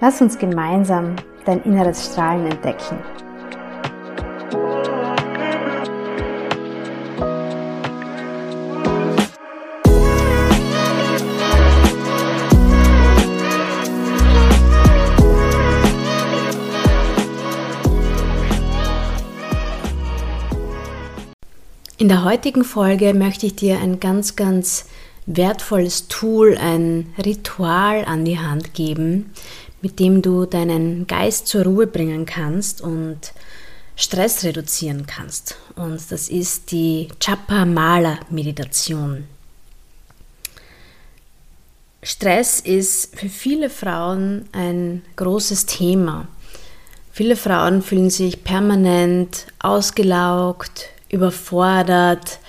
Lass uns gemeinsam dein inneres Strahlen entdecken. In der heutigen Folge möchte ich dir ein ganz, ganz wertvolles Tool, ein Ritual an die Hand geben, mit dem du deinen Geist zur Ruhe bringen kannst und Stress reduzieren kannst. Und das ist die Chapa Mala Meditation. Stress ist für viele Frauen ein großes Thema. Viele Frauen fühlen sich permanent ausgelaugt, überfordert,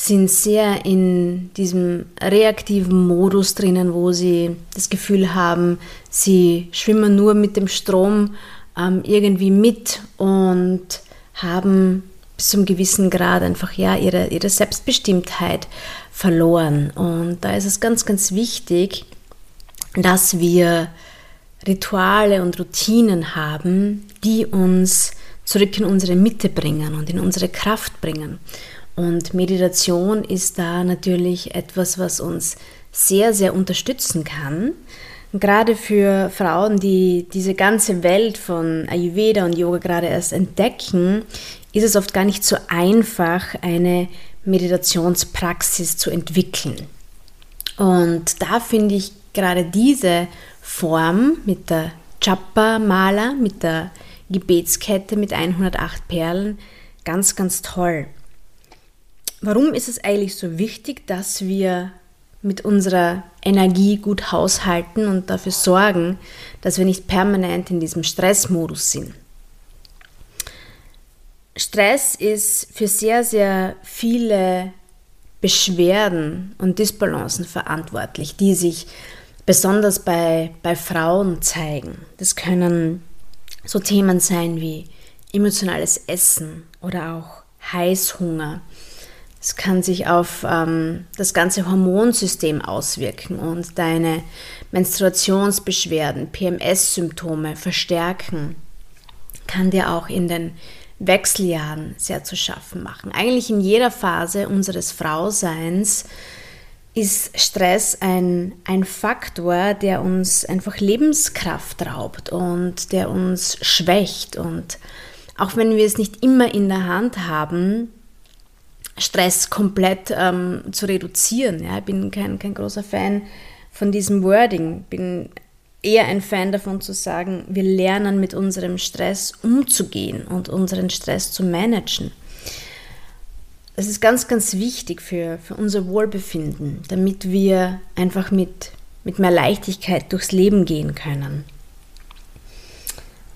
sind sehr in diesem reaktiven Modus drinnen, wo sie das Gefühl haben, sie schwimmen nur mit dem Strom ähm, irgendwie mit und haben bis zum gewissen Grad einfach ja ihre, ihre Selbstbestimmtheit verloren. Und da ist es ganz, ganz wichtig, dass wir Rituale und Routinen haben, die uns zurück in unsere Mitte bringen und in unsere Kraft bringen. Und Meditation ist da natürlich etwas, was uns sehr, sehr unterstützen kann. Gerade für Frauen, die diese ganze Welt von Ayurveda und Yoga gerade erst entdecken, ist es oft gar nicht so einfach, eine Meditationspraxis zu entwickeln. Und da finde ich gerade diese Form mit der Chapa-Mala, mit der Gebetskette mit 108 Perlen ganz, ganz toll. Warum ist es eigentlich so wichtig, dass wir mit unserer Energie gut haushalten und dafür sorgen, dass wir nicht permanent in diesem Stressmodus sind? Stress ist für sehr, sehr viele Beschwerden und Disbalancen verantwortlich, die sich besonders bei, bei Frauen zeigen. Das können so Themen sein wie emotionales Essen oder auch Heißhunger. Es kann sich auf ähm, das ganze Hormonsystem auswirken und deine Menstruationsbeschwerden, PMS-Symptome verstärken. Kann dir auch in den Wechseljahren sehr zu schaffen machen. Eigentlich in jeder Phase unseres Frauseins ist Stress ein, ein Faktor, der uns einfach Lebenskraft raubt und der uns schwächt. Und auch wenn wir es nicht immer in der Hand haben, Stress komplett ähm, zu reduzieren. Ja, ich bin kein, kein großer Fan von diesem Wording. Bin eher ein Fan davon zu sagen, wir lernen mit unserem Stress umzugehen und unseren Stress zu managen. Das ist ganz, ganz wichtig für, für unser Wohlbefinden, damit wir einfach mit, mit mehr Leichtigkeit durchs Leben gehen können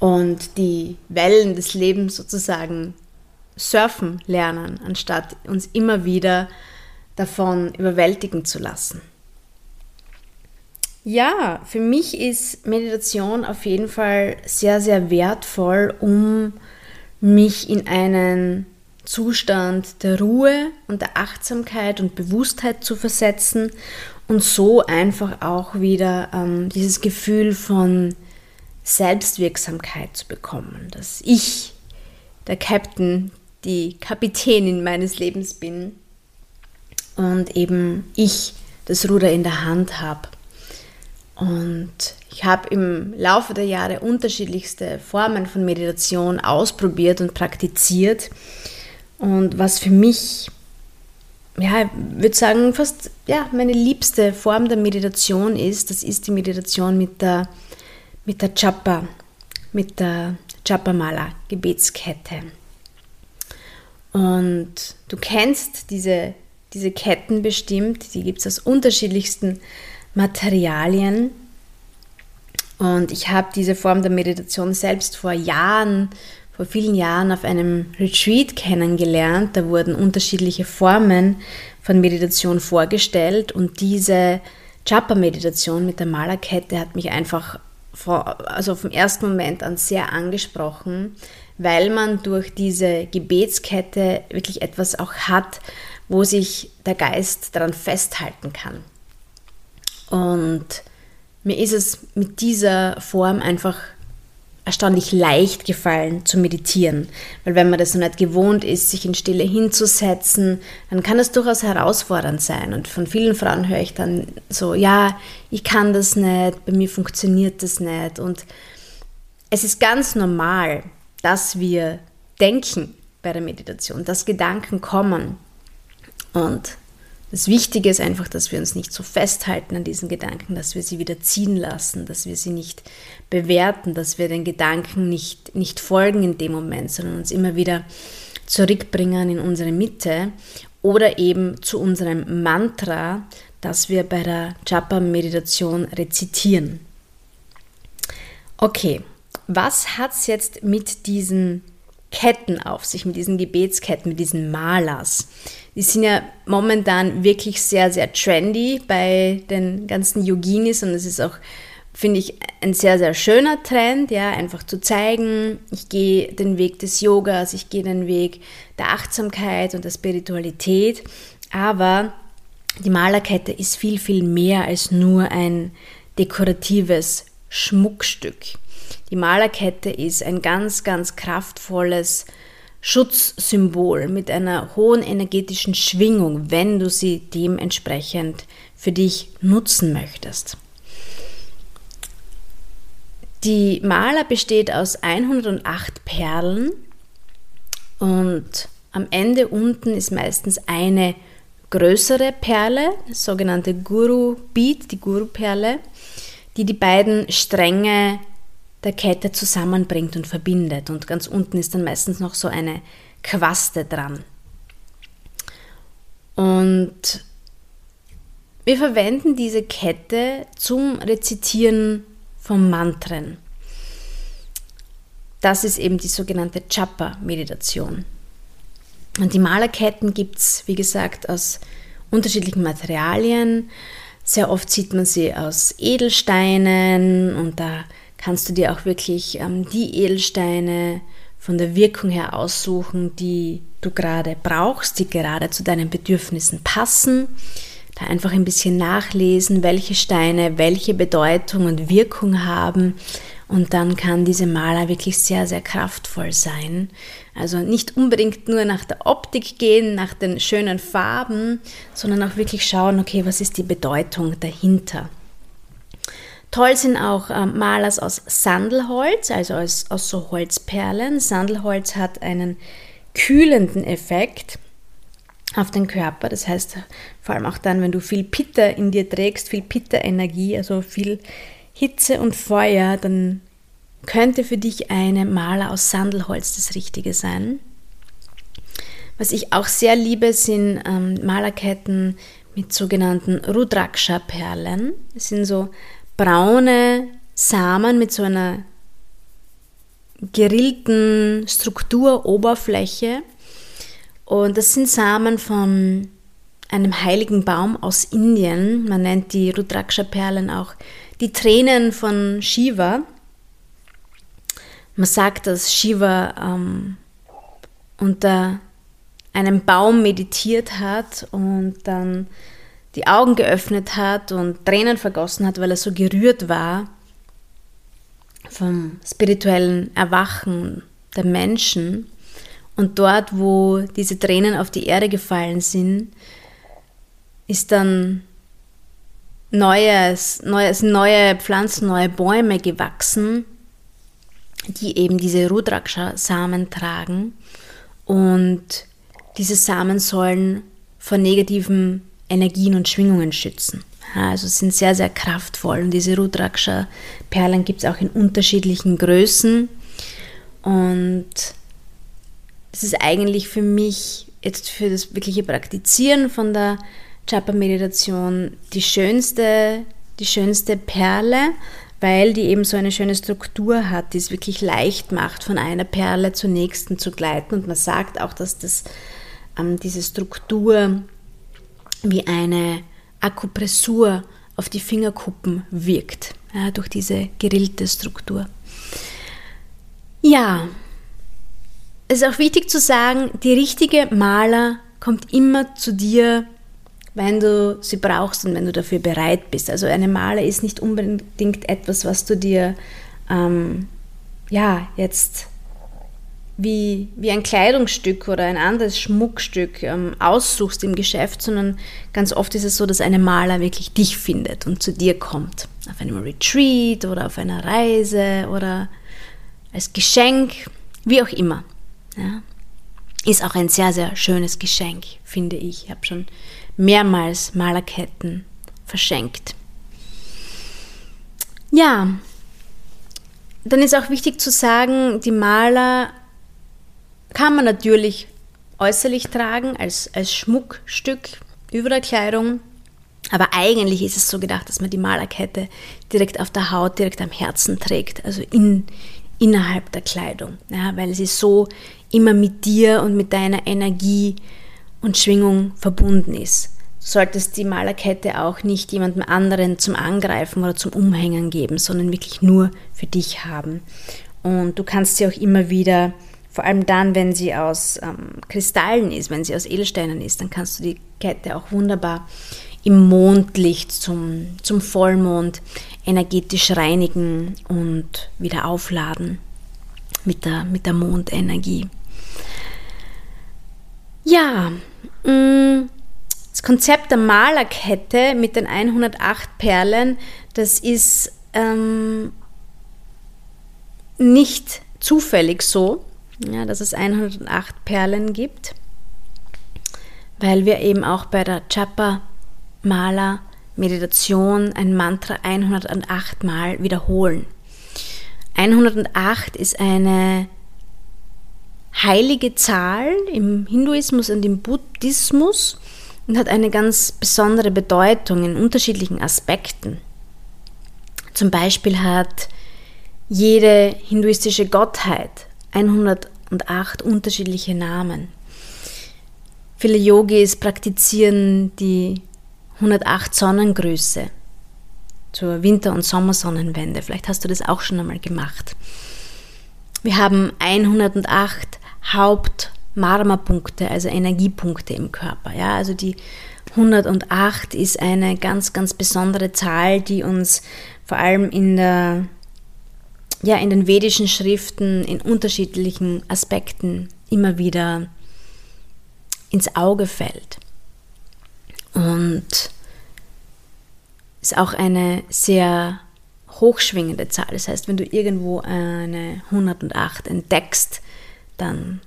und die Wellen des Lebens sozusagen surfen lernen, anstatt uns immer wieder davon überwältigen zu lassen. Ja, für mich ist Meditation auf jeden Fall sehr, sehr wertvoll, um mich in einen Zustand der Ruhe und der Achtsamkeit und Bewusstheit zu versetzen und so einfach auch wieder ähm, dieses Gefühl von Selbstwirksamkeit zu bekommen, dass ich der Captain, die Kapitänin meines Lebens bin und eben ich das Ruder in der Hand habe. Und ich habe im Laufe der Jahre unterschiedlichste Formen von Meditation ausprobiert und praktiziert. Und was für mich, ja, ich würde sagen, fast ja, meine liebste Form der Meditation ist, das ist die Meditation mit der, mit der Chapa, mit der Chapamala, Gebetskette. Und du kennst diese, diese Ketten bestimmt, die gibt es aus unterschiedlichsten Materialien. Und ich habe diese Form der Meditation selbst vor Jahren, vor vielen Jahren auf einem Retreat kennengelernt. Da wurden unterschiedliche Formen von Meditation vorgestellt und diese Chapa-Meditation mit der Malerkette hat mich einfach vor, also vom ersten Moment an sehr angesprochen, weil man durch diese Gebetskette wirklich etwas auch hat, wo sich der Geist daran festhalten kann. Und mir ist es mit dieser Form einfach erstaunlich leicht gefallen zu meditieren. Weil wenn man das noch nicht gewohnt ist, sich in Stille hinzusetzen, dann kann es durchaus herausfordernd sein. Und von vielen Frauen höre ich dann so, ja, ich kann das nicht, bei mir funktioniert das nicht. Und es ist ganz normal, dass wir denken bei der Meditation, dass Gedanken kommen. Und das Wichtige ist einfach, dass wir uns nicht so festhalten an diesen Gedanken, dass wir sie wieder ziehen lassen, dass wir sie nicht bewerten, dass wir den Gedanken nicht, nicht folgen in dem Moment, sondern uns immer wieder zurückbringen in unsere Mitte oder eben zu unserem Mantra, das wir bei der Japa-Meditation rezitieren. Okay, was hat es jetzt mit diesen Ketten auf sich, mit diesen Gebetsketten, mit diesen Malas? Die sind ja momentan wirklich sehr, sehr trendy bei den ganzen Yoginis und es ist auch, finde ich, ein sehr, sehr schöner Trend, ja, einfach zu zeigen, ich gehe den Weg des Yogas, ich gehe den Weg der Achtsamkeit und der Spiritualität, aber die Malerkette ist viel, viel mehr als nur ein dekoratives Schmuckstück. Die Malerkette ist ein ganz, ganz kraftvolles Schutzsymbol mit einer hohen energetischen Schwingung, wenn du sie dementsprechend für dich nutzen möchtest. Die Maler besteht aus 108 Perlen und am Ende unten ist meistens eine größere Perle, sogenannte Guru Beat, die Guru Perle, die die beiden Stränge der Kette zusammenbringt und verbindet. Und ganz unten ist dann meistens noch so eine Quaste dran. Und wir verwenden diese Kette zum Rezitieren von Mantren. Das ist eben die sogenannte Chapa-Meditation. Und die Malerketten gibt es, wie gesagt, aus unterschiedlichen Materialien. Sehr oft sieht man sie aus Edelsteinen und da kannst du dir auch wirklich ähm, die Edelsteine von der Wirkung her aussuchen, die du gerade brauchst, die gerade zu deinen Bedürfnissen passen. Da einfach ein bisschen nachlesen, welche Steine welche Bedeutung und Wirkung haben. Und dann kann diese Maler wirklich sehr, sehr kraftvoll sein. Also nicht unbedingt nur nach der Optik gehen, nach den schönen Farben, sondern auch wirklich schauen, okay, was ist die Bedeutung dahinter. Toll sind auch ähm, Malers aus Sandelholz, also aus, aus so Holzperlen. Sandelholz hat einen kühlenden Effekt auf den Körper. Das heißt, vor allem auch dann, wenn du viel Pitta in dir trägst, viel Pitta-Energie, also viel Hitze und Feuer, dann könnte für dich eine Maler aus Sandelholz das Richtige sein. Was ich auch sehr liebe, sind ähm, Malerketten mit sogenannten Rudraksha-Perlen. Das sind so braune Samen mit so einer gerillten Strukturoberfläche. Und das sind Samen von einem heiligen Baum aus Indien. Man nennt die Rudraksha-Perlen auch die Tränen von Shiva. Man sagt, dass Shiva ähm, unter einem Baum meditiert hat und dann die Augen geöffnet hat und Tränen vergossen hat, weil er so gerührt war vom spirituellen Erwachen der Menschen. Und dort, wo diese Tränen auf die Erde gefallen sind, ist dann neues, neues, neue Pflanzen, neue Bäume gewachsen, die eben diese Rudraksha-Samen tragen. Und diese Samen sollen vor negativen Energien und Schwingungen schützen. Also sind sehr, sehr kraftvoll. Und diese Rudraksha-Perlen gibt es auch in unterschiedlichen Größen. Und es ist eigentlich für mich jetzt für das wirkliche Praktizieren von der Japa-Meditation die schönste, die schönste Perle, weil die eben so eine schöne Struktur hat, die es wirklich leicht macht, von einer Perle zur nächsten zu gleiten. Und man sagt auch, dass das, ähm, diese Struktur wie eine Akupressur auf die Fingerkuppen wirkt, ja, durch diese gerillte Struktur. Ja, es ist auch wichtig zu sagen, die richtige Maler kommt immer zu dir, wenn du sie brauchst und wenn du dafür bereit bist. Also eine Maler ist nicht unbedingt etwas, was du dir ähm, ja jetzt wie, wie ein Kleidungsstück oder ein anderes Schmuckstück ähm, aussuchst im Geschäft, sondern ganz oft ist es so, dass eine Maler wirklich dich findet und zu dir kommt. Auf einem Retreat oder auf einer Reise oder als Geschenk, wie auch immer. Ja. Ist auch ein sehr, sehr schönes Geschenk, finde ich. Ich habe schon mehrmals Malerketten verschenkt. Ja, dann ist auch wichtig zu sagen, die Maler kann man natürlich äußerlich tragen als, als Schmuckstück über der Kleidung. Aber eigentlich ist es so gedacht, dass man die Malerkette direkt auf der Haut, direkt am Herzen trägt, also in, innerhalb der Kleidung, ja, weil sie so immer mit dir und mit deiner Energie und Schwingung verbunden ist. Du solltest die Malerkette auch nicht jemandem anderen zum Angreifen oder zum Umhängen geben, sondern wirklich nur für dich haben. Und du kannst sie auch immer wieder vor allem dann, wenn sie aus ähm, Kristallen ist, wenn sie aus Edelsteinen ist, dann kannst du die Kette auch wunderbar im Mondlicht zum, zum Vollmond energetisch reinigen und wieder aufladen mit der, mit der Mondenergie. Ja, mm, das Konzept der Malerkette mit den 108 Perlen, das ist ähm, nicht zufällig so, ja, dass es 108 Perlen gibt, weil wir eben auch bei der Chapa-Maler Meditation ein Mantra 108 Mal wiederholen. 108 ist eine heilige Zahl im Hinduismus und im Buddhismus und hat eine ganz besondere Bedeutung in unterschiedlichen Aspekten. Zum Beispiel hat jede hinduistische Gottheit 108 unterschiedliche Namen. Viele Yogis praktizieren die 108 Sonnengrüße zur Winter- und Sommersonnenwende. Vielleicht hast du das auch schon einmal gemacht. Wir haben 108 Hauptmarma-Punkte, also Energiepunkte im Körper. Ja, also die 108 ist eine ganz, ganz besondere Zahl, die uns vor allem in der ja, in den vedischen Schriften in unterschiedlichen Aspekten immer wieder ins Auge fällt. Und ist auch eine sehr hochschwingende Zahl. Das heißt, wenn du irgendwo eine 108 entdeckst, dann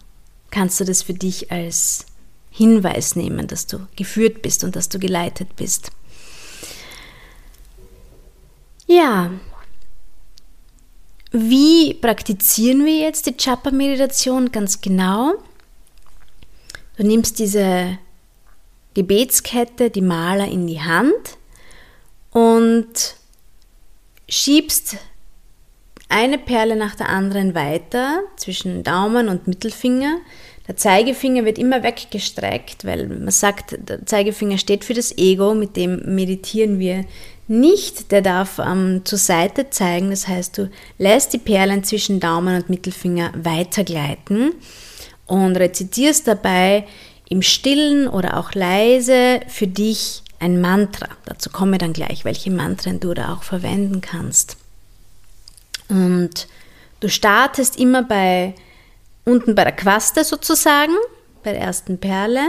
kannst du das für dich als Hinweis nehmen, dass du geführt bist und dass du geleitet bist. Ja, wie praktizieren wir jetzt die Chapa-Meditation ganz genau? Du nimmst diese Gebetskette, die Maler in die Hand und schiebst eine Perle nach der anderen weiter zwischen Daumen und Mittelfinger. Der Zeigefinger wird immer weggestreckt, weil man sagt, der Zeigefinger steht für das Ego, mit dem meditieren wir nicht, der darf ähm, zur Seite zeigen. Das heißt, du lässt die Perlen zwischen Daumen und Mittelfinger weitergleiten und rezitierst dabei im Stillen oder auch leise für dich ein Mantra. Dazu komme dann gleich, welche Mantren du da auch verwenden kannst. Und du startest immer bei unten bei der Quaste sozusagen, bei der ersten Perle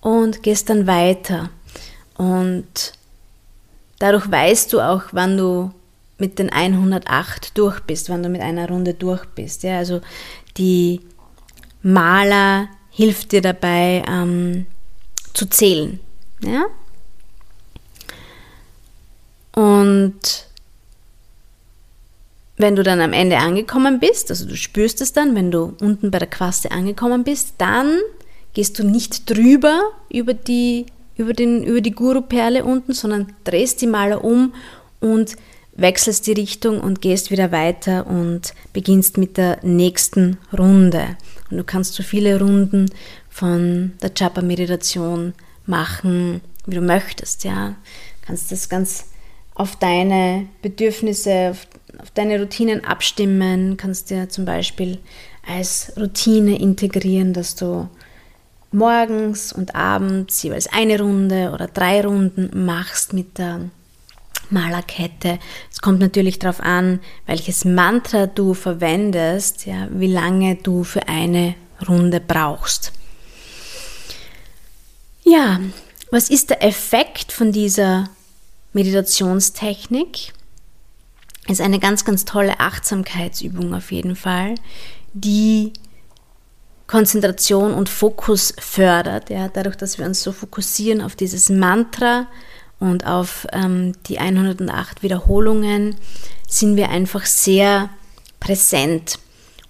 und gehst dann weiter. Und dadurch weißt du auch, wann du mit den 108 durch bist, wann du mit einer Runde durch bist. Ja, also die Maler hilft dir dabei ähm, zu zählen. Ja? Und wenn du dann am Ende angekommen bist, also du spürst es dann, wenn du unten bei der Quaste angekommen bist, dann gehst du nicht drüber über die, über den, über die Guru-Perle unten, sondern drehst die Maler um und wechselst die Richtung und gehst wieder weiter und beginnst mit der nächsten Runde. Und du kannst so viele Runden von der Chapa-Meditation machen, wie du möchtest. Ja, du kannst das ganz auf deine Bedürfnisse, auf, auf deine Routinen abstimmen. Kannst dir zum Beispiel als Routine integrieren, dass du morgens und abends jeweils eine Runde oder drei Runden machst mit der Malerkette. Es kommt natürlich darauf an, welches Mantra du verwendest, ja, wie lange du für eine Runde brauchst. Ja, was ist der Effekt von dieser Meditationstechnik? Ist eine ganz, ganz tolle Achtsamkeitsübung auf jeden Fall, die Konzentration und Fokus fördert. Ja, dadurch, dass wir uns so fokussieren auf dieses Mantra, und auf ähm, die 108 Wiederholungen sind wir einfach sehr präsent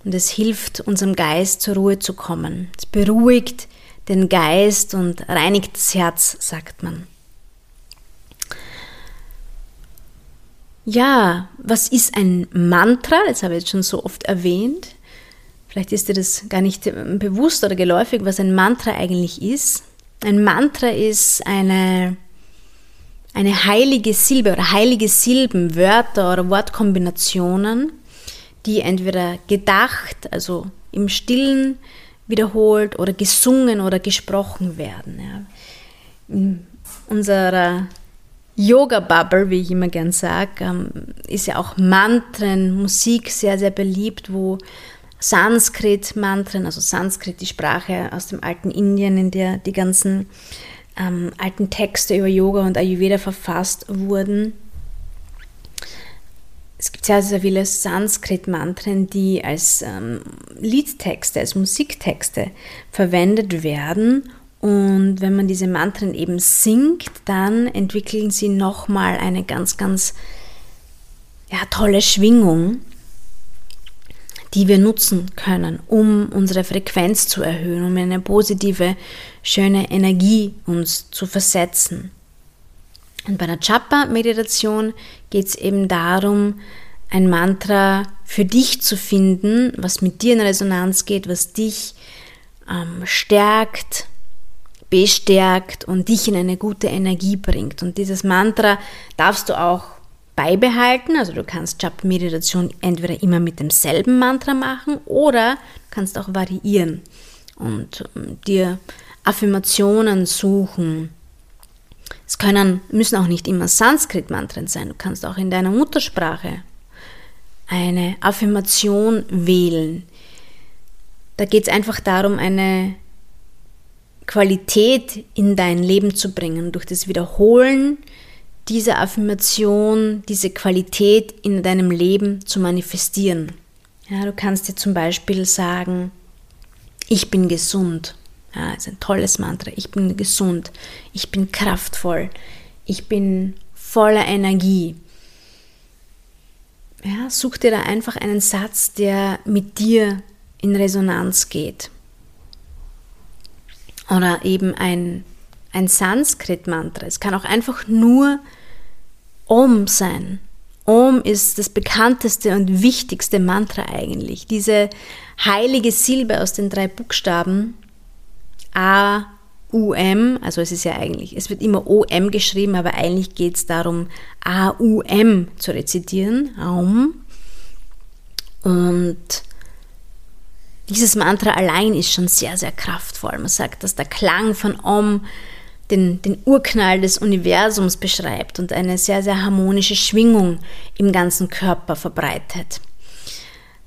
und es hilft unserem Geist zur Ruhe zu kommen. Es beruhigt den Geist und reinigt das Herz, sagt man. Ja, was ist ein Mantra? Das habe ich jetzt schon so oft erwähnt. Vielleicht ist dir das gar nicht bewusst oder geläufig, was ein Mantra eigentlich ist. Ein Mantra ist eine eine heilige Silbe oder heilige Silben, Wörter oder Wortkombinationen, die entweder gedacht, also im Stillen wiederholt oder gesungen oder gesprochen werden. Ja. In unserer Yoga-Bubble, wie ich immer gern sage, ähm, ist ja auch Mantren, Musik sehr, sehr beliebt, wo Sanskrit-Mantren, also Sanskrit, die Sprache aus dem alten Indien, in der die ganzen ähm, alten Texte über Yoga und Ayurveda verfasst wurden. Es gibt sehr, sehr viele Sanskrit-Mantren, die als ähm, Liedtexte, als Musiktexte verwendet werden. Und wenn man diese Mantren eben singt, dann entwickeln sie nochmal eine ganz, ganz ja, tolle Schwingung die wir nutzen können, um unsere Frequenz zu erhöhen, um eine positive, schöne Energie uns zu versetzen. Und bei der Chapa-Meditation geht es eben darum, ein Mantra für dich zu finden, was mit dir in Resonanz geht, was dich ähm, stärkt, bestärkt und dich in eine gute Energie bringt. Und dieses Mantra darfst du auch beibehalten. Also du kannst Japa-Meditation entweder immer mit demselben Mantra machen oder kannst auch variieren und ähm, dir Affirmationen suchen. Es können, müssen auch nicht immer Sanskrit-Mantren sein. Du kannst auch in deiner Muttersprache eine Affirmation wählen. Da geht es einfach darum, eine Qualität in dein Leben zu bringen, durch das Wiederholen diese Affirmation, diese Qualität in deinem Leben zu manifestieren. Ja, du kannst dir zum Beispiel sagen, ich bin gesund. Ja, ist ein tolles Mantra. Ich bin gesund. Ich bin kraftvoll. Ich bin voller Energie. Ja, such dir da einfach einen Satz, der mit dir in Resonanz geht. Oder eben ein, ein Sanskrit-Mantra. Es kann auch einfach nur Om sein. Om ist das bekannteste und wichtigste Mantra eigentlich. Diese heilige Silbe aus den drei Buchstaben A, U, M, also es ist ja eigentlich, es wird immer O, M geschrieben, aber eigentlich geht es darum, A, U, M zu rezitieren. Om. Und dieses Mantra allein ist schon sehr, sehr kraftvoll. Man sagt, dass der Klang von Om den, den Urknall des Universums beschreibt und eine sehr, sehr harmonische Schwingung im ganzen Körper verbreitet.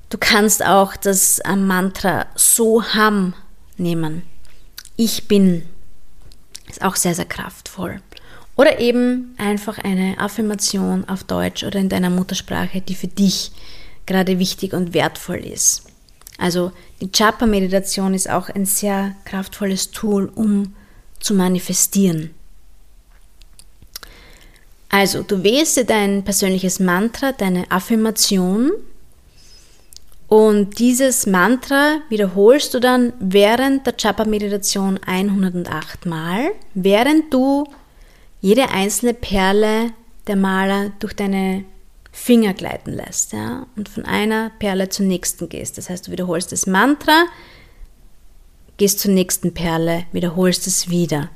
Du kannst auch das äh, Mantra Soham nehmen. Ich bin. Ist auch sehr, sehr kraftvoll. Oder eben einfach eine Affirmation auf Deutsch oder in deiner Muttersprache, die für dich gerade wichtig und wertvoll ist. Also die Japa-Meditation ist auch ein sehr kraftvolles Tool, um zu manifestieren. Also, du wählst dir dein persönliches Mantra, deine Affirmation und dieses Mantra wiederholst du dann während der Japa-Meditation 108 Mal, während du jede einzelne Perle der Maler durch deine Finger gleiten lässt ja, und von einer Perle zur nächsten gehst. Das heißt, du wiederholst das Mantra, gehst zur nächsten Perle, wiederholst es wieder.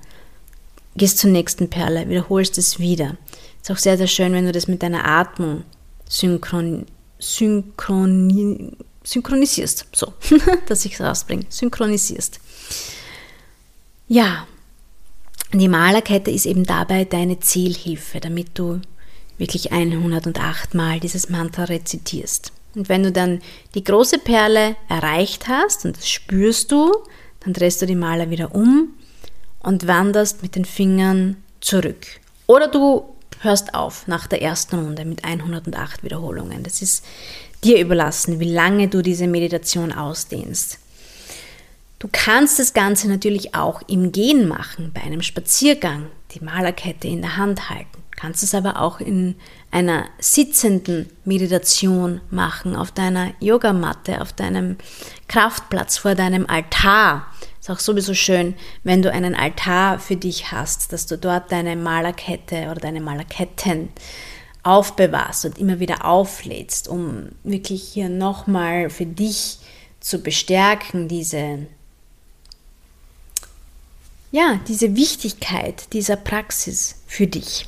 Gehst zur nächsten Perle, wiederholst es wieder. Ist auch sehr, sehr schön, wenn du das mit deiner Atmung synchron, synchron, synchronisierst. So, dass ich es rausbringe. Synchronisierst. Ja, die Malerkette ist eben dabei deine Zielhilfe, damit du wirklich 108 Mal dieses Mantra rezitierst. Und wenn du dann die große Perle erreicht hast, und das spürst du, dann drehst du die Maler wieder um und wanderst mit den Fingern zurück. Oder du hörst auf nach der ersten Runde mit 108 Wiederholungen. Das ist dir überlassen, wie lange du diese Meditation ausdehnst. Du kannst das Ganze natürlich auch im Gehen machen, bei einem Spaziergang, die Malerkette in der Hand halten. Kannst es aber auch in einer sitzenden Meditation machen, auf deiner Yogamatte, auf deinem Kraftplatz vor deinem Altar. Ist auch sowieso schön, wenn du einen Altar für dich hast, dass du dort deine Malerkette oder deine Malerketten aufbewahrst und immer wieder auflädst, um wirklich hier nochmal für dich zu bestärken, diese ja, diese Wichtigkeit dieser Praxis für dich.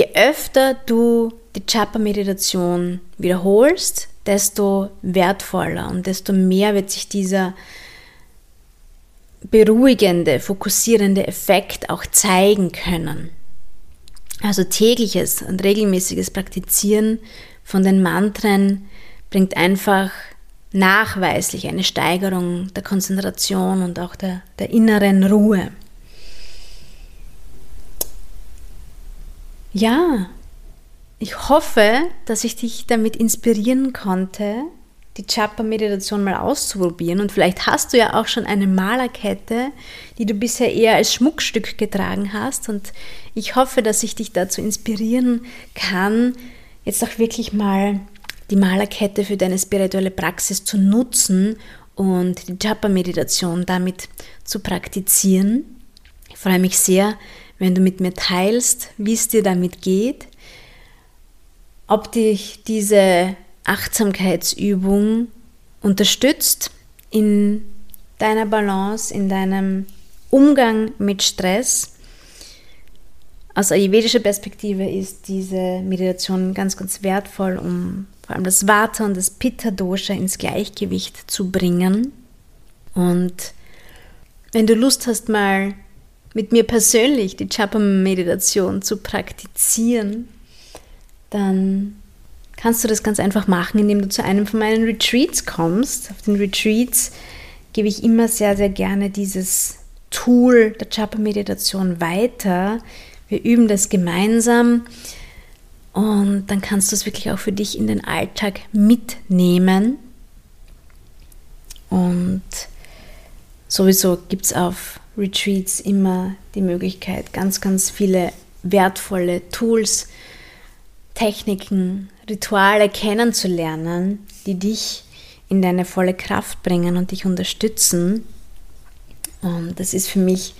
Je öfter du die Chapa-Meditation wiederholst, desto wertvoller und desto mehr wird sich dieser beruhigende, fokussierende Effekt auch zeigen können. Also tägliches und regelmäßiges Praktizieren von den Mantren bringt einfach nachweislich eine Steigerung der Konzentration und auch der, der inneren Ruhe. Ja, ich hoffe, dass ich dich damit inspirieren konnte, die Chapa-Meditation mal auszuprobieren. Und vielleicht hast du ja auch schon eine Malerkette, die du bisher eher als Schmuckstück getragen hast. Und ich hoffe, dass ich dich dazu inspirieren kann, jetzt auch wirklich mal die Malerkette für deine spirituelle Praxis zu nutzen und die Japa-Meditation damit zu praktizieren. Ich freue mich sehr, wenn du mit mir teilst, wie es dir damit geht, ob dich diese Achtsamkeitsübung unterstützt in deiner Balance, in deinem Umgang mit Stress. Aus ayurvedischer Perspektive ist diese Meditation ganz, ganz wertvoll, um vor allem das Vata und das Pitta-Dosha ins Gleichgewicht zu bringen. Und wenn du Lust hast, mal mit mir persönlich die Chapa-Meditation zu praktizieren, dann kannst du das ganz einfach machen, indem du zu einem von meinen Retreats kommst. Auf den Retreats gebe ich immer sehr, sehr gerne dieses Tool der Chapa-Meditation weiter. Wir üben das gemeinsam. Und dann kannst du es wirklich auch für dich in den Alltag mitnehmen. Und sowieso gibt es auf Retreats immer die Möglichkeit, ganz, ganz viele wertvolle Tools, Techniken, Rituale kennenzulernen, die dich in deine volle Kraft bringen und dich unterstützen. Und das ist für mich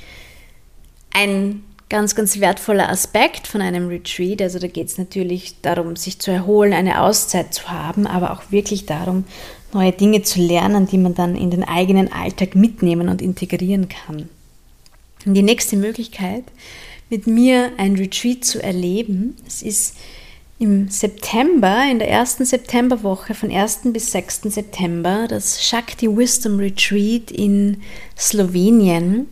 ein ganz, ganz wertvoller Aspekt von einem Retreat. Also da geht es natürlich darum, sich zu erholen, eine Auszeit zu haben, aber auch wirklich darum, neue Dinge zu lernen, die man dann in den eigenen Alltag mitnehmen und integrieren kann. Und die nächste Möglichkeit, mit mir ein Retreat zu erleben, es ist im September, in der ersten Septemberwoche von 1. bis 6. September, das Shakti Wisdom Retreat in Slowenien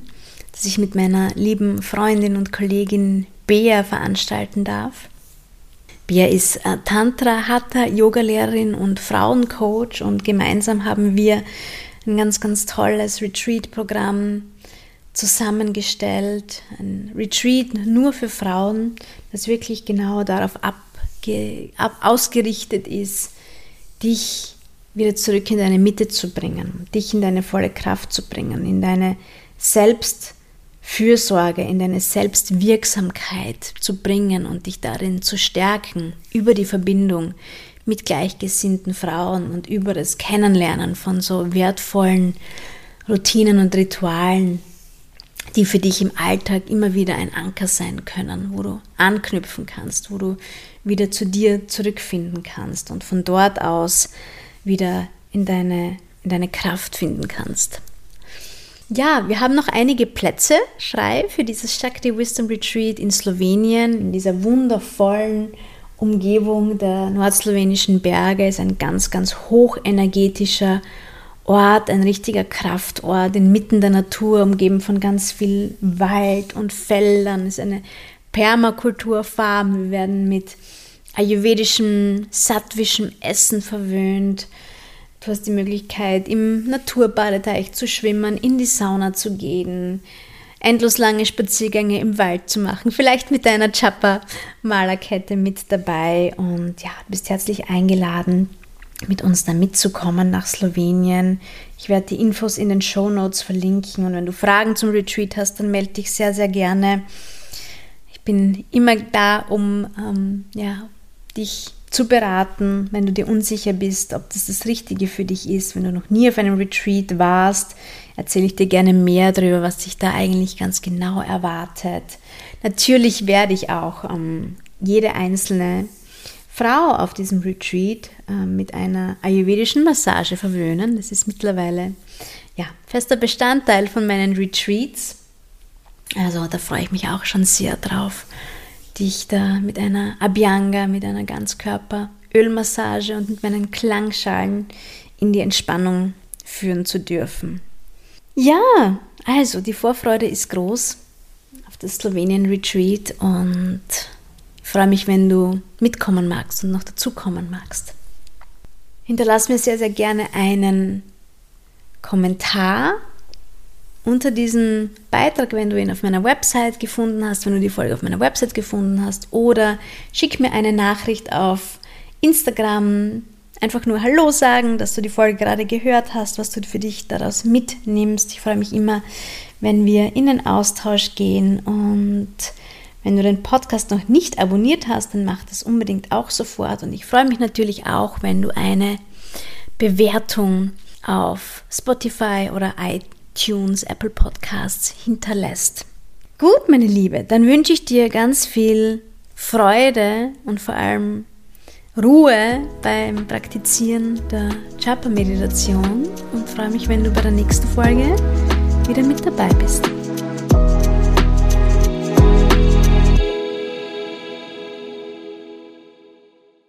das ich mit meiner lieben Freundin und Kollegin Bea veranstalten darf. Bea ist äh, Tantra Hatha Yogalehrerin und Frauencoach und gemeinsam haben wir ein ganz ganz tolles Retreat Programm zusammengestellt, ein Retreat nur für Frauen, das wirklich genau darauf ab, ab, ausgerichtet ist, dich wieder zurück in deine Mitte zu bringen, dich in deine volle Kraft zu bringen, in deine Selbstfürsorge, in deine Selbstwirksamkeit zu bringen und dich darin zu stärken über die Verbindung mit gleichgesinnten Frauen und über das Kennenlernen von so wertvollen Routinen und Ritualen, die für dich im Alltag immer wieder ein Anker sein können, wo du anknüpfen kannst, wo du wieder zu dir zurückfinden kannst und von dort aus wieder in deine, in deine Kraft finden kannst. Ja, wir haben noch einige Plätze frei für dieses Shakti Wisdom Retreat in Slowenien, in dieser wundervollen Umgebung der nordslowenischen Berge. Es ist ein ganz, ganz hochenergetischer Ort, ein richtiger Kraftort inmitten der Natur, umgeben von ganz viel Wald und Feldern. Es ist eine Permakulturfarm. Wir werden mit ayurvedischem, sattwischem Essen verwöhnt. Du hast die Möglichkeit, im Naturbadeteich zu schwimmen, in die Sauna zu gehen, endlos lange Spaziergänge im Wald zu machen, vielleicht mit deiner Chappa-Malerkette mit dabei. Und ja, du bist herzlich eingeladen, mit uns da mitzukommen nach Slowenien. Ich werde die Infos in den Show Notes verlinken und wenn du Fragen zum Retreat hast, dann melde dich sehr, sehr gerne. Ich bin immer da, um ähm, ja, dich zu beraten, wenn du dir unsicher bist, ob das das Richtige für dich ist. Wenn du noch nie auf einem Retreat warst, erzähle ich dir gerne mehr darüber, was dich da eigentlich ganz genau erwartet. Natürlich werde ich auch ähm, jede einzelne Frau auf diesem Retreat äh, mit einer ayurvedischen Massage verwöhnen. Das ist mittlerweile ja, fester Bestandteil von meinen Retreats. Also da freue ich mich auch schon sehr drauf, dich da mit einer Abhyanga, mit einer Ganzkörper-Ölmassage und mit meinen Klangschalen in die Entspannung führen zu dürfen. Ja, also die Vorfreude ist groß auf das Slowenien Retreat und ich freue mich, wenn du mitkommen magst und noch dazukommen magst. Hinterlass mir sehr, sehr gerne einen Kommentar unter diesem Beitrag, wenn du ihn auf meiner Website gefunden hast, wenn du die Folge auf meiner Website gefunden hast, oder schick mir eine Nachricht auf Instagram. Einfach nur Hallo sagen, dass du die Folge gerade gehört hast, was du für dich daraus mitnimmst. Ich freue mich immer, wenn wir in den Austausch gehen und wenn du den Podcast noch nicht abonniert hast, dann mach das unbedingt auch sofort. Und ich freue mich natürlich auch, wenn du eine Bewertung auf Spotify oder iTunes, Apple Podcasts hinterlässt. Gut, meine Liebe, dann wünsche ich dir ganz viel Freude und vor allem Ruhe beim Praktizieren der Chapa-Meditation und freue mich, wenn du bei der nächsten Folge wieder mit dabei bist.